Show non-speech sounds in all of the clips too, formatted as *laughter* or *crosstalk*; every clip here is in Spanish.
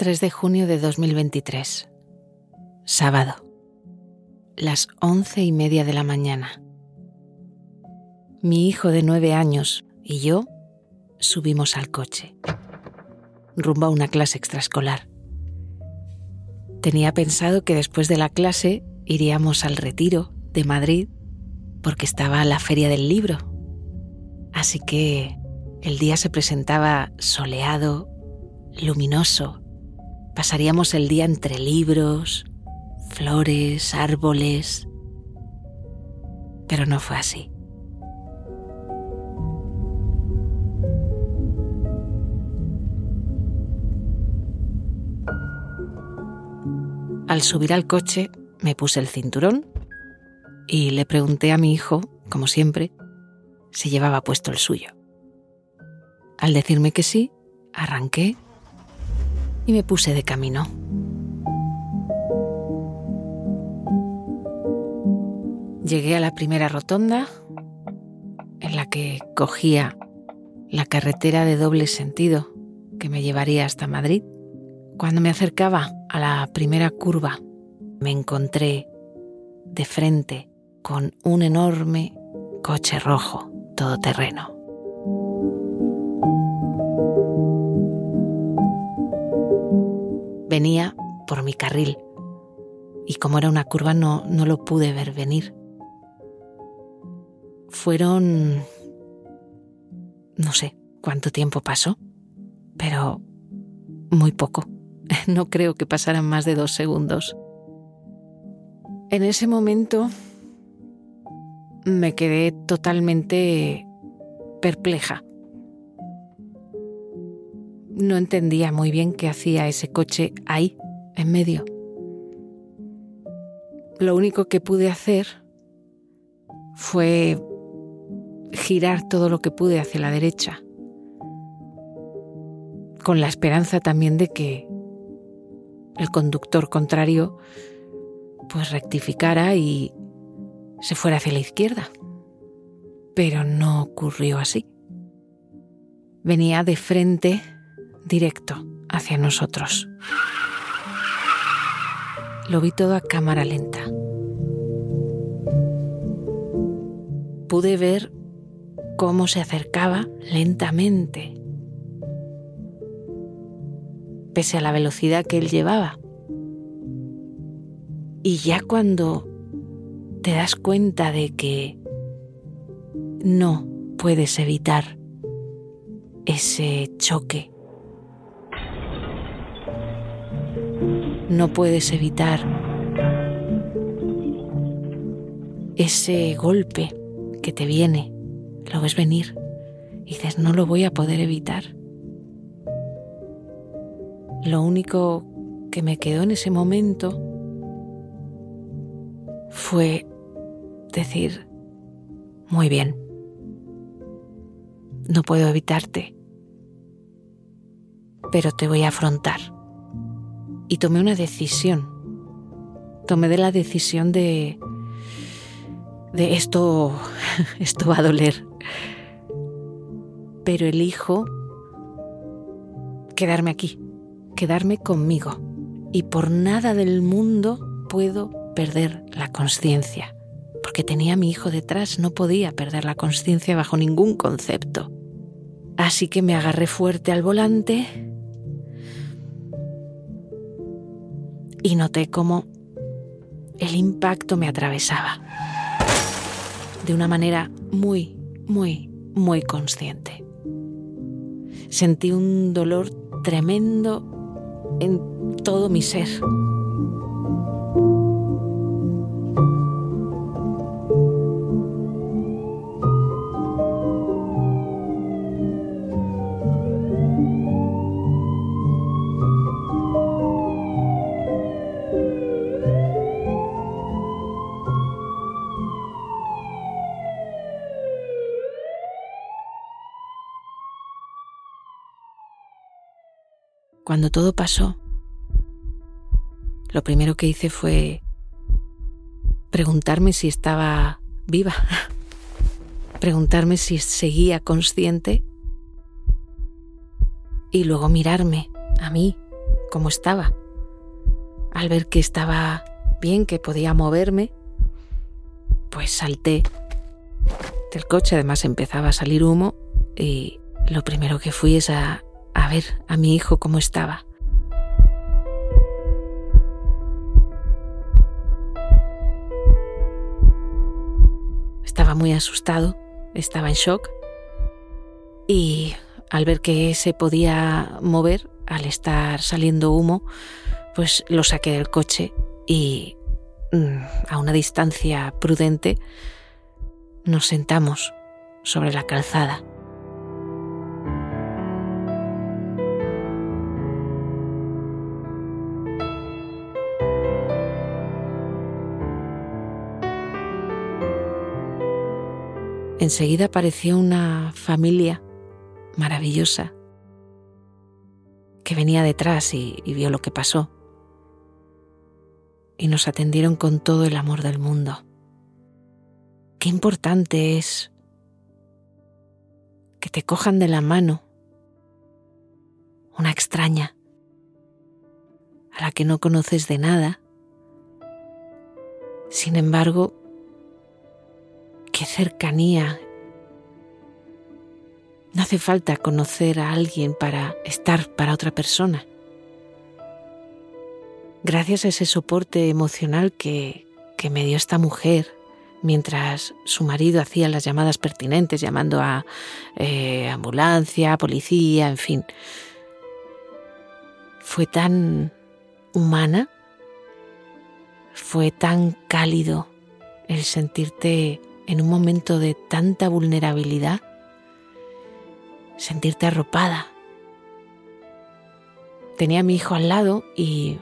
3 de junio de 2023. Sábado. Las once y media de la mañana. Mi hijo de nueve años y yo subimos al coche, rumbo a una clase extraescolar. Tenía pensado que después de la clase iríamos al retiro de Madrid porque estaba la feria del libro. Así que el día se presentaba soleado, luminoso Pasaríamos el día entre libros, flores, árboles. Pero no fue así. Al subir al coche me puse el cinturón y le pregunté a mi hijo, como siempre, si llevaba puesto el suyo. Al decirme que sí, arranqué y me puse de camino. Llegué a la primera rotonda en la que cogía la carretera de doble sentido que me llevaría hasta Madrid. Cuando me acercaba a la primera curva, me encontré de frente con un enorme coche rojo todoterreno. venía por mi carril y como era una curva no, no lo pude ver venir. Fueron... no sé cuánto tiempo pasó, pero muy poco. *laughs* No creo que pasaran más de dos segundos. En ese momento me quedé totalmente perpleja no entendía muy bien qué hacía ese coche ahí, en medio. Lo único que pude hacer fue girar todo lo que pude hacia la derecha, con la esperanza también de que el conductor contrario pues rectificara y se fuera hacia la izquierda. Pero no ocurrió así. Venía de frente directo hacia nosotros. Lo vi todo a cámara lenta. Pude ver cómo se acercaba lentamente, pese a la velocidad que él llevaba. Y ya cuando te das cuenta de que no puedes evitar ese choque no puedes evitar ese golpe que te viene, lo ves venir y dices, no lo voy a poder evitar. Lo único que me quedó en ese momento fue decir, muy bien, no puedo evitarte, pero te voy a afrontar y tomé una decisión. Tomé de la decisión de de esto *laughs* esto va a doler. Pero elijo quedarme aquí, quedarme conmigo y por nada del mundo puedo perder la conciencia. Porque tenía a mi hijo detrás, no podía perder la conciencia bajo ningún concepto. Así que me agarré fuerte al volante y noté cómo el impacto me atravesaba de una manera muy, muy, muy consciente. Sentí un dolor tremendo en todo mi ser. Cuando todo pasó, lo primero que hice fue preguntarme si estaba viva. *laughs* preguntarme si seguía consciente y luego mirarme a mí, cómo estaba. Al ver que estaba bien, que podía moverme, pues salté del coche, además empezaba a salir humo y lo primero que fui es a, ver a mi hijo cómo estaba. Estaba muy asustado, estaba en shock y al ver que se podía mover, al estar saliendo humo, pues lo saqué del coche y mm, a una distancia prudente nos sentamos sobre la calzada. Enseguida apareció una familia maravillosa que venía detrás y, vio lo que pasó. Y nos atendieron con todo el amor del mundo. Qué importante es que te cojan de la mano una extraña a la que no conoces de nada. Sin embargo, qué cercanía. No hace falta conocer a alguien para estar para otra persona. Gracias a ese soporte emocional que, que me dio esta mujer mientras su marido hacía las llamadas pertinentes, llamando a eh, ambulancia, policía, en fin. Fue tan humana, fue tan cálido el sentirte en un momento de tanta vulnerabilidad, sentirte arropada. Tenía a mi hijo al lado y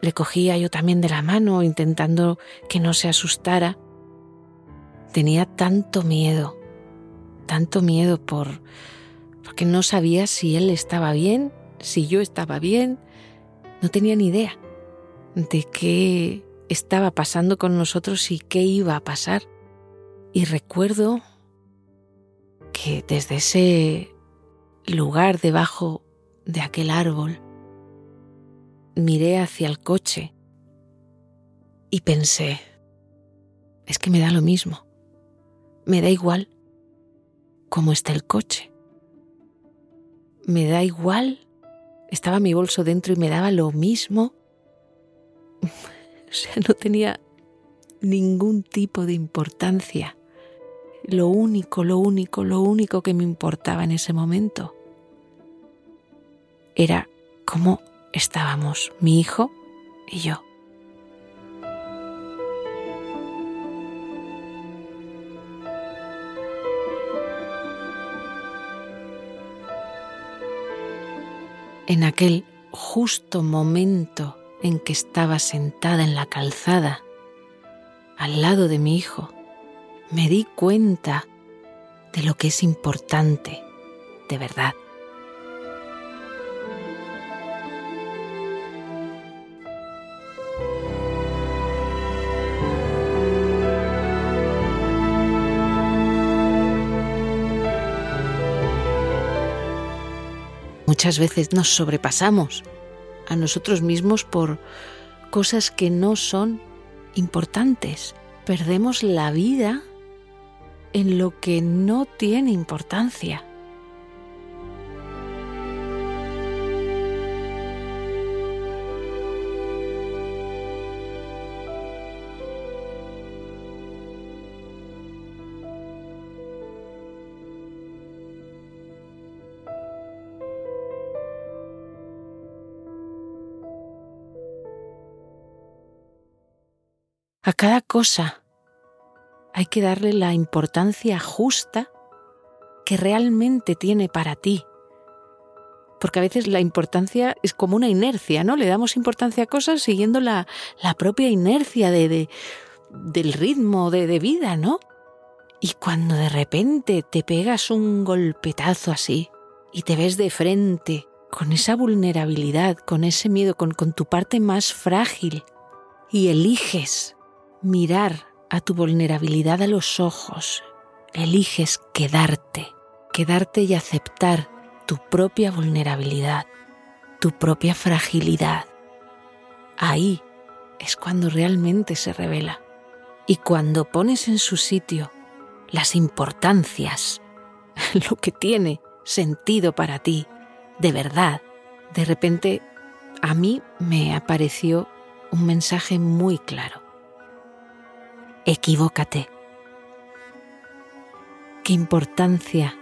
le cogía yo también de la mano intentando que no se asustara. Tenía tanto miedo, tanto miedo por porque no sabía si él estaba bien, si yo estaba bien, no tenía ni idea de qué estaba pasando con nosotros y qué iba a pasar. Y recuerdo que desde ese lugar debajo de aquel árbol miré hacia el coche y pensé, es que me da lo mismo, me da igual cómo está el coche, me da igual, estaba mi bolso dentro y me daba lo mismo, *laughs* o sea, no tenía ningún tipo de importancia lo único, lo único, lo único que me importaba en ese momento era cómo estábamos mi hijo y yo. En aquel justo momento en que estaba sentada en la calzada, al lado de mi hijo, me di cuenta de lo que es importante, de verdad. Muchas veces nos sobrepasamos a nosotros mismos por cosas que no son importantes. Perdemos la vida en lo que no tiene importancia. A cada cosa hay que darle la importancia justa que realmente tiene para ti. Porque a veces la importancia es como una inercia, ¿no? Le damos importancia a cosas siguiendo la, la propia inercia de, del ritmo de, de vida, ¿no? Y cuando de repente te pegas un golpetazo así y te ves de frente con esa vulnerabilidad, con ese miedo, con, con tu parte más frágil y eliges mirar a tu vulnerabilidad a los ojos eliges quedarte, quedarte y aceptar tu propia vulnerabilidad, tu propia fragilidad, ahí es cuando realmente se revela. Y cuando pones en su sitio las importancias, *laughs* lo que tiene sentido para ti, de verdad, de repente a mí me apareció un mensaje muy claro. Equivócate. ¿Qué importancia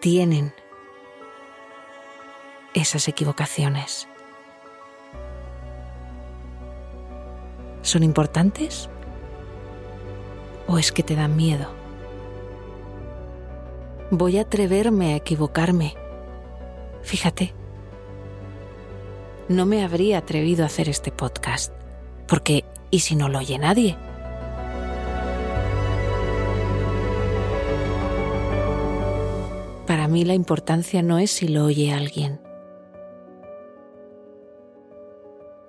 tienen esas equivocaciones? ¿Son importantes? ¿O es que te dan miedo? Voy a atreverme a equivocarme. Fíjate, no me habría atrevido a hacer este podcast, porque ¿y si no lo oye nadie? Para mí la importancia no es si lo oye alguien.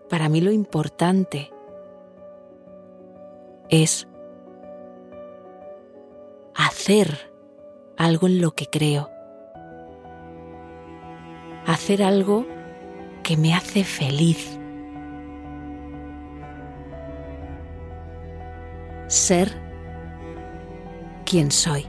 Para mí lo importante es hacer algo en lo que creo. Hacer algo que me hace feliz. Ser quien soy.